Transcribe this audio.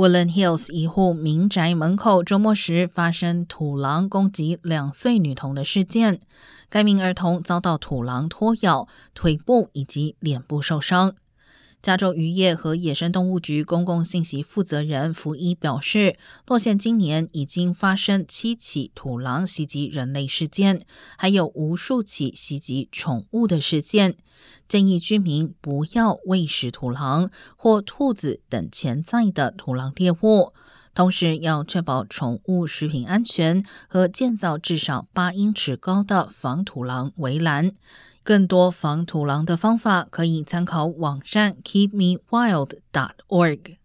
Woodland Hills 一户民宅门口周末时发生土狼攻击两岁女童的事件，该名儿童遭到土狼拖咬，腿部以及脸部受伤。加州渔业和野生动物局公共信息负责人福一表示，洛县今年已经发生七起土狼袭击人类事件，还有无数起袭击宠物的事件，建议居民不要喂食土狼或兔子等潜在的土狼猎物，同时要确保宠物食品安全和建造至少八英尺高的防土狼围栏。更多防土狼的方法可以参考网站 keepmewild.org。